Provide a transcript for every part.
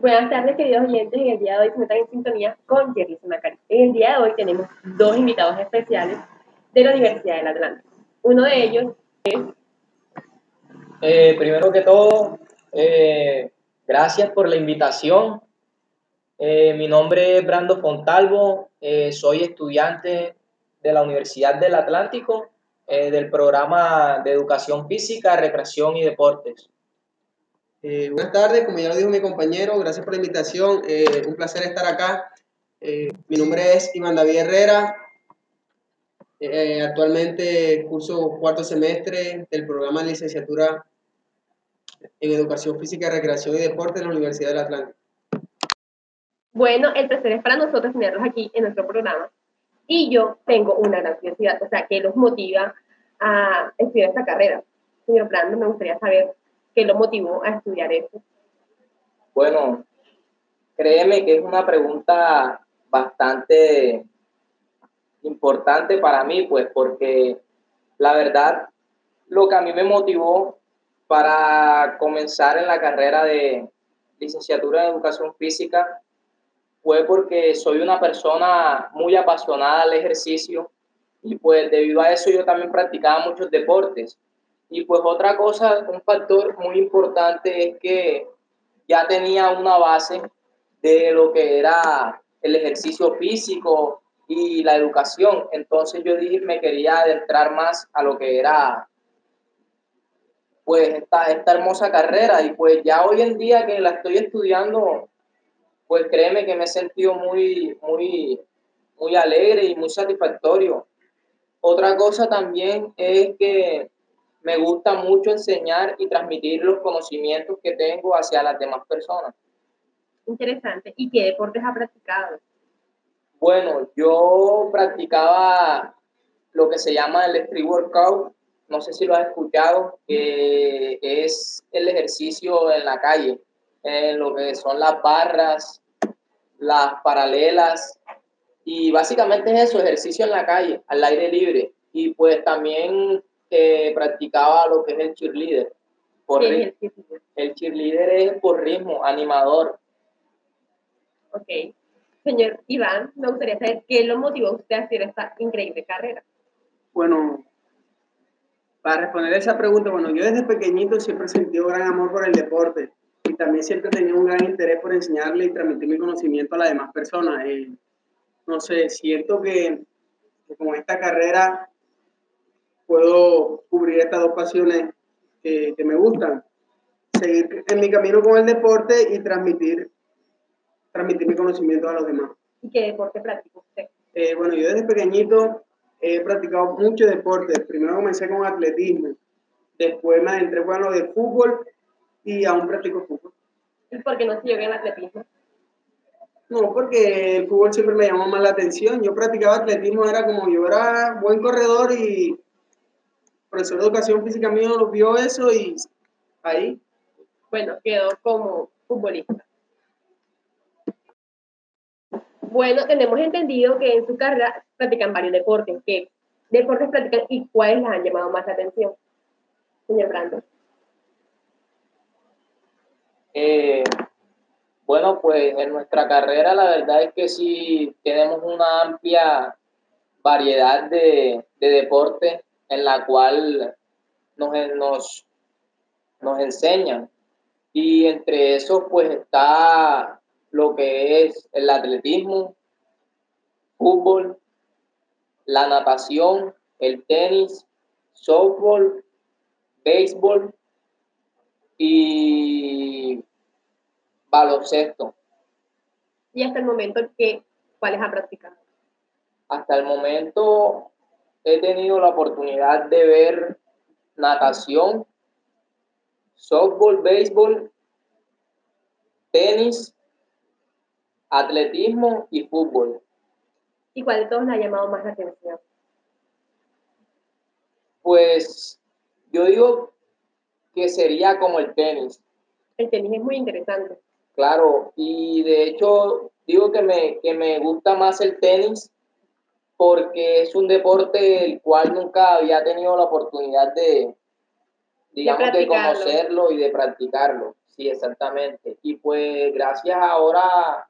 Buenas tardes, queridos oyentes. En el día de hoy se metan en sintonía con Jerry Macari. En el día de hoy tenemos dos invitados especiales de la Universidad del Atlántico. Uno de ellos es... Eh, primero que todo, eh, gracias por la invitación. Eh, mi nombre es Brando Fontalvo, soy estudiante de la Universidad del Atlántico del programa de Educación Física, Recreación y Deportes. Eh, buenas tardes, como ya lo dijo mi compañero, gracias por la invitación, eh, un placer estar acá. Eh, mi nombre es Iván David Herrera, actualmente curso cuarto semestre del programa de licenciatura en Educación Física, Recreación y Deporte en la Universidad del Atlántico. Bueno, el placer es para nosotros tenerlos aquí en nuestro programa y yo tengo una gran curiosidad, o sea, que los motiva a estudiar esta carrera. Señor Brando, me gustaría saber ¿Qué lo motivó a estudiar esto? Bueno, créeme que es una pregunta bastante importante para mí, pues porque la verdad, lo que a mí me motivó para comenzar en la carrera de licenciatura en educación física fue porque soy una persona muy apasionada al ejercicio y pues debido a eso yo también practicaba muchos deportes. Y pues otra cosa, un factor muy importante es que ya tenía una base de lo que era el ejercicio físico y la educación. Entonces yo dije, me quería adentrar más a lo que era pues esta, esta hermosa carrera y pues ya hoy en día que la estoy estudiando, pues créeme que me he sentido muy, muy, muy alegre y muy satisfactorio. Otra cosa también es que me gusta mucho enseñar y transmitir los conocimientos que tengo hacia las demás personas. Interesante. ¿Y qué deportes ha practicado? Bueno, yo practicaba lo que se llama el street workout. No sé si lo has escuchado, que es el ejercicio en la calle, en lo que son las barras, las paralelas, y básicamente es eso, ejercicio en la calle, al aire libre. Y pues también que practicaba lo que es el cheerleader. Por el, el cheerleader es por ritmo, animador. Ok. Señor Iván, me gustaría saber qué lo motivó a usted a hacer esta increíble carrera. Bueno, para responder esa pregunta, bueno, yo desde pequeñito siempre he sentido gran amor por el deporte y también siempre he tenido un gran interés por enseñarle y transmitir mi conocimiento a las demás personas. Eh, no sé, siento que, que con esta carrera puedo cubrir estas dos pasiones que, me gustan. Seguir en mi camino con el deporte y transmitir, transmitir mi conocimiento a los demás. ¿Y qué deporte practica usted? Eh, bueno, yo desde pequeñito he practicado mucho deporte. Primero comencé con atletismo, después me adentré con lo de fútbol y aún practico fútbol. ¿Y por qué no se en atletismo? No, porque el fútbol siempre me llamó más la atención. Yo practicaba atletismo, era como yo era buen corredor y profesor de educación física mío lo vio eso y ahí. Bueno, quedó como futbolista. Bueno, tenemos entendido que en su carrera practican varios deportes. ¿Qué deportes practican y cuáles les han llamado más la atención? Señor Brando. Eh, bueno, pues en nuestra carrera la verdad es que sí tenemos una amplia variedad de, de deportes en la cual nos, nos, nos enseñan. Y entre esos pues está lo que es el atletismo, fútbol, la natación, el tenis, softball, béisbol y baloncesto. ¿Y hasta el momento qué, cuáles ha practicado? Hasta el momento he tenido la oportunidad de ver natación, softball, béisbol, tenis, atletismo y fútbol. ¿Y cuál de todos le ha llamado más la atención? Pues yo digo que sería como el tenis. El tenis es muy interesante. Claro, y de hecho digo que me, que me gusta más el tenis porque es un deporte el cual nunca había tenido la oportunidad de, digamos, de, conocerlo y de practicarlo. Sí, exactamente. Y pues gracias ahora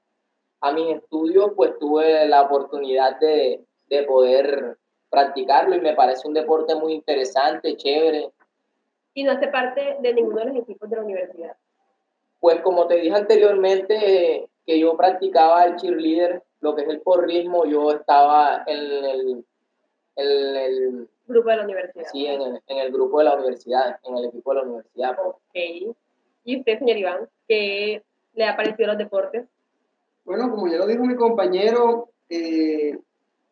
a mis estudios, pues tuve la oportunidad de, de poder practicarlo y me parece un deporte muy interesante, chévere. ¿Y no hace parte de ninguno de los equipos de la universidad? Pues como te dije anteriormente, que yo practicaba el cheerleader, lo que es el porrismo, yo estaba en el, en el grupo de la universidad. Sí, en el, en el, grupo de la universidad, en el equipo de la universidad. Pues. Ok. ¿Y usted, señor Iván, qué le ha parecido los deportes? Bueno, como ya lo dijo mi compañero, eh,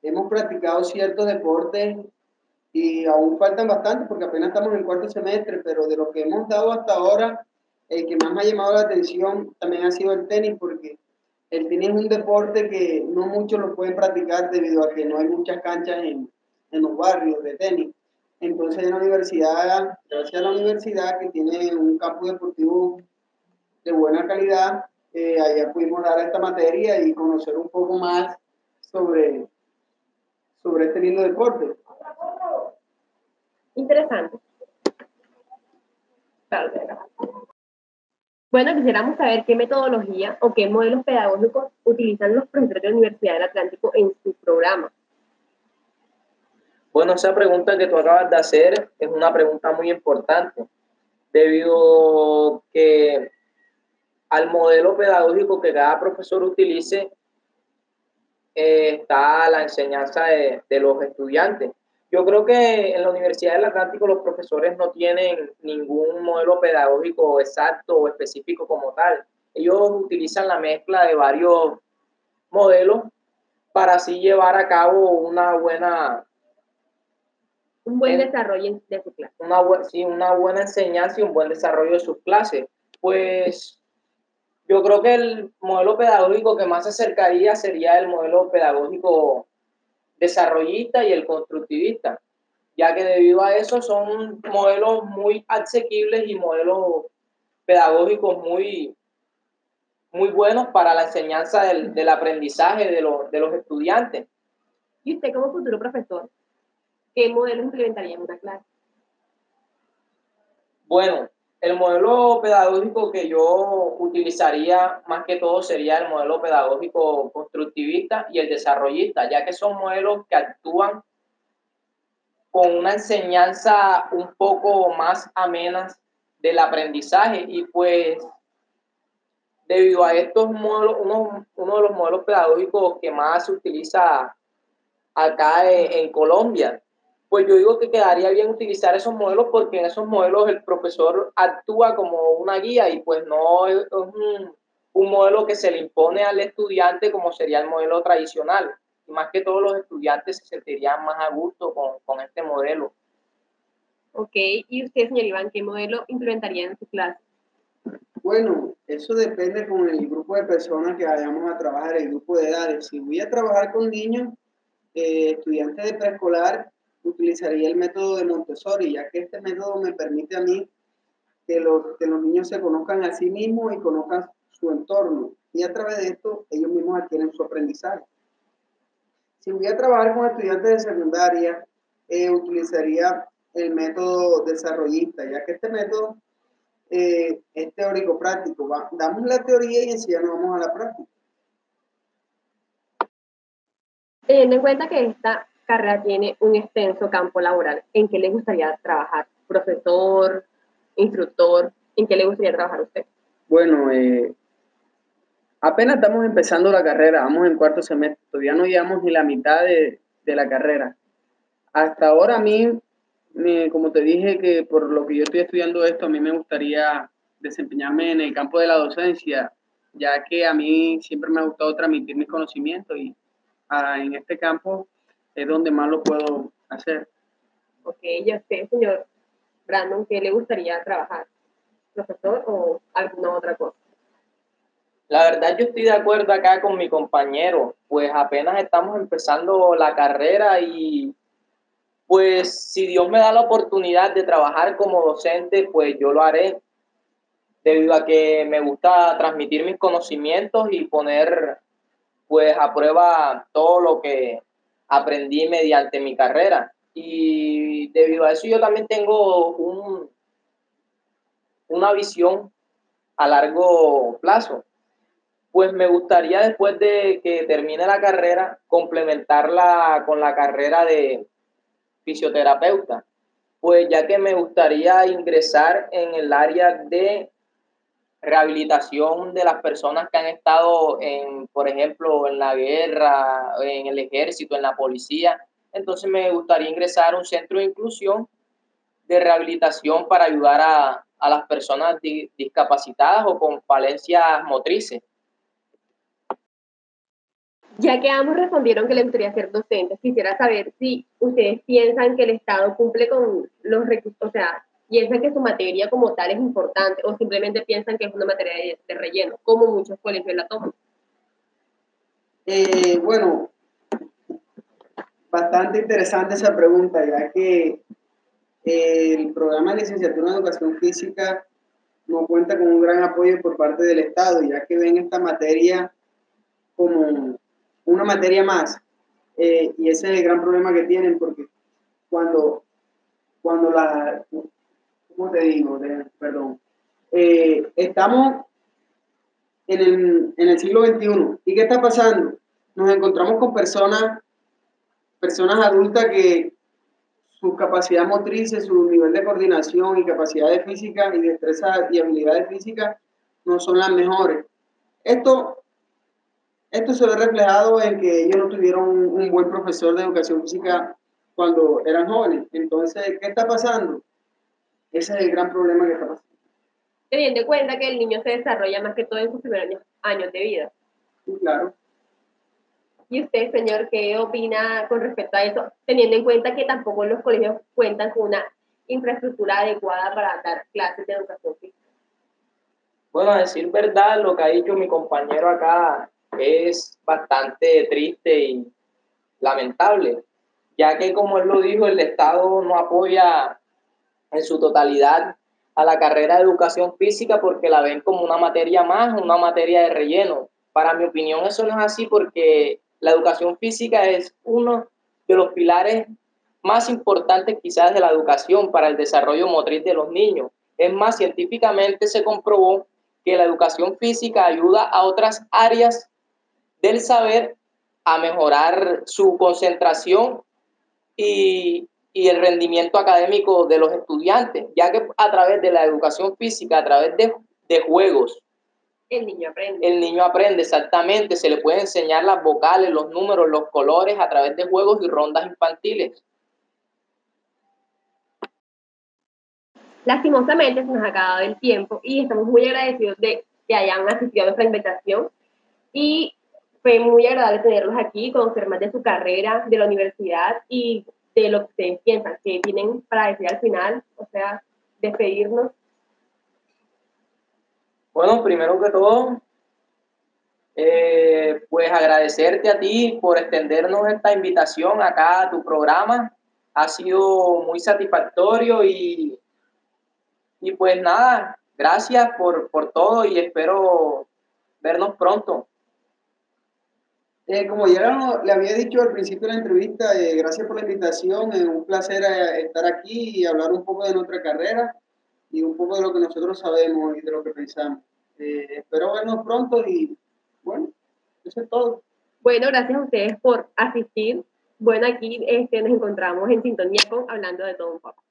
hemos practicado ciertos deportes y aún faltan bastante porque apenas estamos en el cuarto semestre, pero de lo que hemos dado hasta ahora, el que más me ha llamado la atención también ha sido el tenis porque el tenis es un deporte que no muchos lo pueden practicar debido a que no hay muchas canchas en, en los barrios de tenis. Entonces en la universidad, gracias a la universidad que tiene un campo deportivo de buena calidad, eh, allá pudimos dar esta materia y conocer un poco más sobre, sobre este lindo deporte. Interesante. Bueno, quisiéramos saber qué metodología o qué modelos pedagógicos utilizan los profesores de la Universidad del Atlántico en su programa. Bueno, esa pregunta que tú acabas de hacer es una pregunta muy importante, debido que al modelo pedagógico que cada profesor utilice eh, está la enseñanza de, de, los estudiantes. Yo creo que en la Universidad del Atlántico los profesores no tienen ningún modelo pedagógico exacto o específico como tal. Ellos utilizan la mezcla de varios modelos para así llevar a cabo una buena un buen desarrollo de su clase. Una, sí, una buena enseñanza y un buen desarrollo de sus clases. Pues yo creo que el modelo pedagógico que más se acercaría sería el modelo pedagógico desarrollista y el constructivista, ya que debido a eso son modelos muy asequibles y modelos pedagógicos muy, muy buenos para la enseñanza del, del aprendizaje de, los, de los estudiantes. ¿Y usted como futuro profesor, qué modelo implementaría en una clase? Bueno, el modelo pedagógico que yo utilizaría más que todo sería el modelo pedagógico constructivista y el desarrollista, ya que son modelos que actúan con una enseñanza un poco más amena del aprendizaje. Y pues debido a estos modelos, uno, uno de los modelos pedagógicos que más se utiliza acá en Colombia pues yo digo que quedaría bien utilizar esos modelos porque en esos modelos el profesor actúa como una guía y pues no es un, modelo que se le impone al estudiante como sería el modelo tradicional. Y más que todos los estudiantes se sentirían más a gusto con, con este modelo. Ok, ¿y usted, señor Iván, qué modelo implementaría en su clase? Bueno, eso depende con el grupo de personas que vayamos a trabajar, el grupo de edades. Si voy a trabajar con niños, eh, estudiantes de preescolar, utilizaría el método de Montessori, ya que este método me permite a mí que los, que los niños se conozcan a sí mismos y conozcan su entorno. Y a través de esto, ellos mismos adquieren su aprendizaje. Si voy a trabajar con estudiantes de secundaria, eh, utilizaría el método desarrollista, ya que este método eh, es teórico-práctico. Damos la teoría y enseguida nos vamos a la práctica. Teniendo en cuenta que esta carrera tiene un extenso campo laboral. ¿En qué le gustaría trabajar? ¿Profesor? ¿Instructor? ¿En qué le gustaría trabajar usted? Bueno, eh, apenas estamos empezando la carrera, vamos en cuarto semestre, todavía no llevamos ni la mitad de, de la carrera. Hasta ahora a mí, me, como te dije, que por lo que yo estoy estudiando esto, a mí me gustaría desempeñarme en el campo de la docencia, ya que a mí siempre me ha gustado transmitir mis conocimientos y ah, en este campo es donde más lo puedo hacer. Ok, ya sé, señor Brandon, ¿qué le gustaría trabajar? ¿Profesor o alguna otra cosa? La verdad yo estoy de acuerdo acá con mi compañero, pues apenas estamos empezando la carrera y pues si Dios me da la oportunidad de trabajar como docente, pues yo lo haré, debido a que me gusta transmitir mis conocimientos y poner pues a prueba todo lo que aprendí mediante mi carrera. Y debido a eso yo también tengo un, una visión a largo plazo. Pues me gustaría después de que termine la carrera complementarla con la carrera de fisioterapeuta, pues ya que me gustaría ingresar en el área de rehabilitación de las personas que han estado en, por ejemplo, en la guerra, en el ejército, en la policía. Entonces me gustaría ingresar a un centro de inclusión de rehabilitación para ayudar a, a las personas discapacitadas o con falencias motrices. Ya que ambos respondieron que le gustaría ser docentes, quisiera saber si ustedes piensan que el Estado cumple con los requisitos, o sea, piensan que su materia como tal es importante o simplemente piensan que es una materia de, relleno, como muchos colegios la toman. Eh, bueno, bastante interesante esa pregunta, ya que el programa de licenciatura en educación física no cuenta con un gran apoyo por parte del Estado, ya que ven esta materia como una materia más. Eh, y ese es el gran problema que tienen, porque cuando, cuando la, ¿cómo te digo? perdón. Eh, estamos en el, en el siglo XXI. ¿Y qué está pasando? Nos encontramos con personas, personas adultas que, sus capacidades motrices, su nivel de coordinación y capacidades físicas y destreza y habilidades físicas no son las mejores. Esto, esto se ve reflejado en que ellos no tuvieron un, buen profesor de educación física cuando eran jóvenes. Entonces, ¿qué está pasando? Ese es el gran problema que está pasando. Teniendo en cuenta que el niño se desarrolla más que todo en sus primeros años de vida. claro. ¿Y usted, señor, qué opina con respecto a eso, teniendo en cuenta que tampoco los colegios cuentan con una infraestructura adecuada para dar clases de educación física? Bueno, a decir verdad, lo que ha dicho mi compañero acá es bastante triste y lamentable, ya que como él lo dijo, el Estado no apoya en su totalidad a la carrera de educación física porque la ven como una materia más, una materia de relleno. Para mi opinión eso no es así porque la educación física es uno de los pilares más importantes quizás de la educación para el desarrollo motriz de los niños. Es más, científicamente se comprobó que la educación física ayuda a otras áreas del saber a mejorar su concentración y, el rendimiento académico de los estudiantes, ya que a través de la educación física, a través de, de juegos, el niño aprende. El niño aprende, exactamente. Se le puede enseñar las vocales, los números, los colores a través de juegos y rondas infantiles. Lastimosamente se nos ha acabado el tiempo y estamos muy agradecidos de que hayan asistido a nuestra invitación y fue muy agradable tenerlos aquí, conocer más de su carrera, de la universidad y de lo que ustedes piensan, que tienen para decir al final, o sea, despedirnos bueno, primero que todo, eh, pues agradecerte a ti por extendernos esta invitación acá a tu programa. Ha sido muy satisfactorio y, y pues nada, gracias por, todo y espero vernos pronto. Eh, como ya le había dicho al principio de la entrevista, eh, gracias por la invitación, es un placer estar aquí y hablar un poco de nuestra carrera y un poco de lo que nosotros sabemos y de lo que pensamos. Eh, espero vernos pronto y bueno, eso es todo. Bueno, gracias a ustedes por asistir. Bueno, aquí este, nos encontramos en sintonía con Hablando de todo un poco.